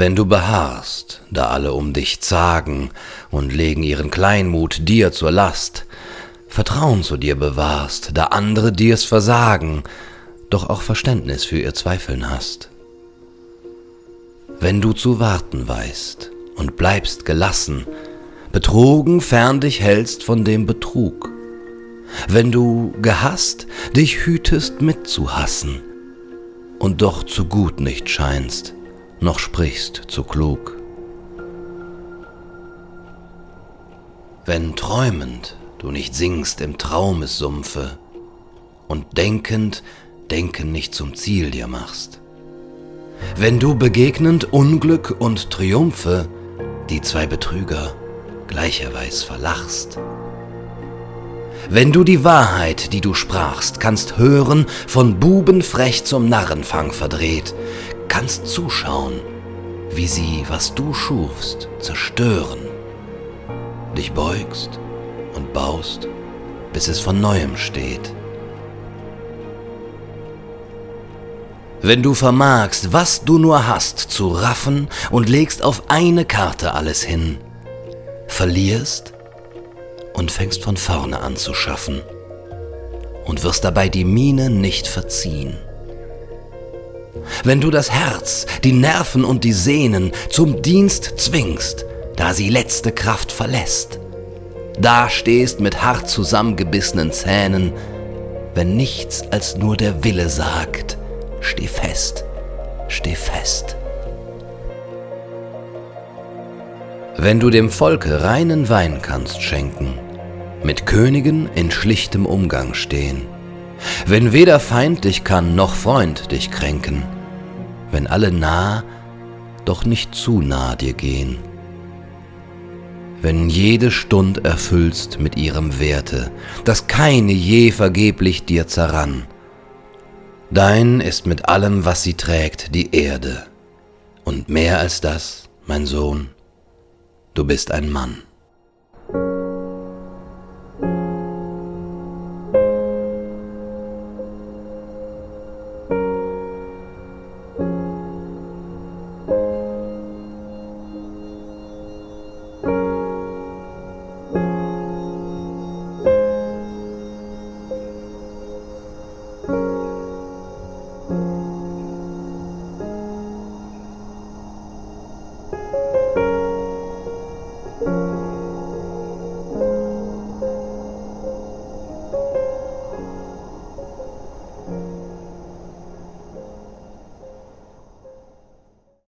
Wenn du beharrst, da alle um dich zagen und legen ihren Kleinmut dir zur Last, Vertrauen zu dir bewahrst, da andere dir's versagen, doch auch Verständnis für ihr Zweifeln hast. Wenn du zu warten weißt und bleibst gelassen, betrogen fern dich hältst von dem Betrug, wenn du gehasst dich hütest mitzuhassen und doch zu gut nicht scheinst, noch sprichst zu klug. Wenn träumend du nicht singst im Traumessumpfe und denkend Denken nicht zum Ziel dir machst. Wenn du begegnend Unglück und Triumphe die zwei Betrüger gleicherweise verlachst. Wenn du die Wahrheit, die du sprachst, kannst hören, von Buben frech zum Narrenfang verdreht, kannst zuschauen, wie sie, was du schufst, zerstören, dich beugst und baust, bis es von neuem steht. Wenn du vermagst, was du nur hast, zu raffen und legst auf eine Karte alles hin, verlierst und fängst von vorne an zu schaffen und wirst dabei die Miene nicht verziehen. Wenn du das Herz, die Nerven und die Sehnen zum Dienst zwingst, da sie letzte Kraft verlässt, da stehst mit hart zusammengebissenen Zähnen, wenn nichts als nur der Wille sagt, steh fest, steh fest. Wenn du dem Volke reinen Wein kannst schenken, mit Königen in schlichtem Umgang stehen, wenn weder Feind dich kann noch Freund dich kränken, wenn alle nah, doch nicht zu nah dir gehen, wenn jede Stund erfüllst mit ihrem Werte, dass keine je vergeblich dir zerrann. Dein ist mit allem, was sie trägt, die Erde, und mehr als das, mein Sohn, du bist ein Mann.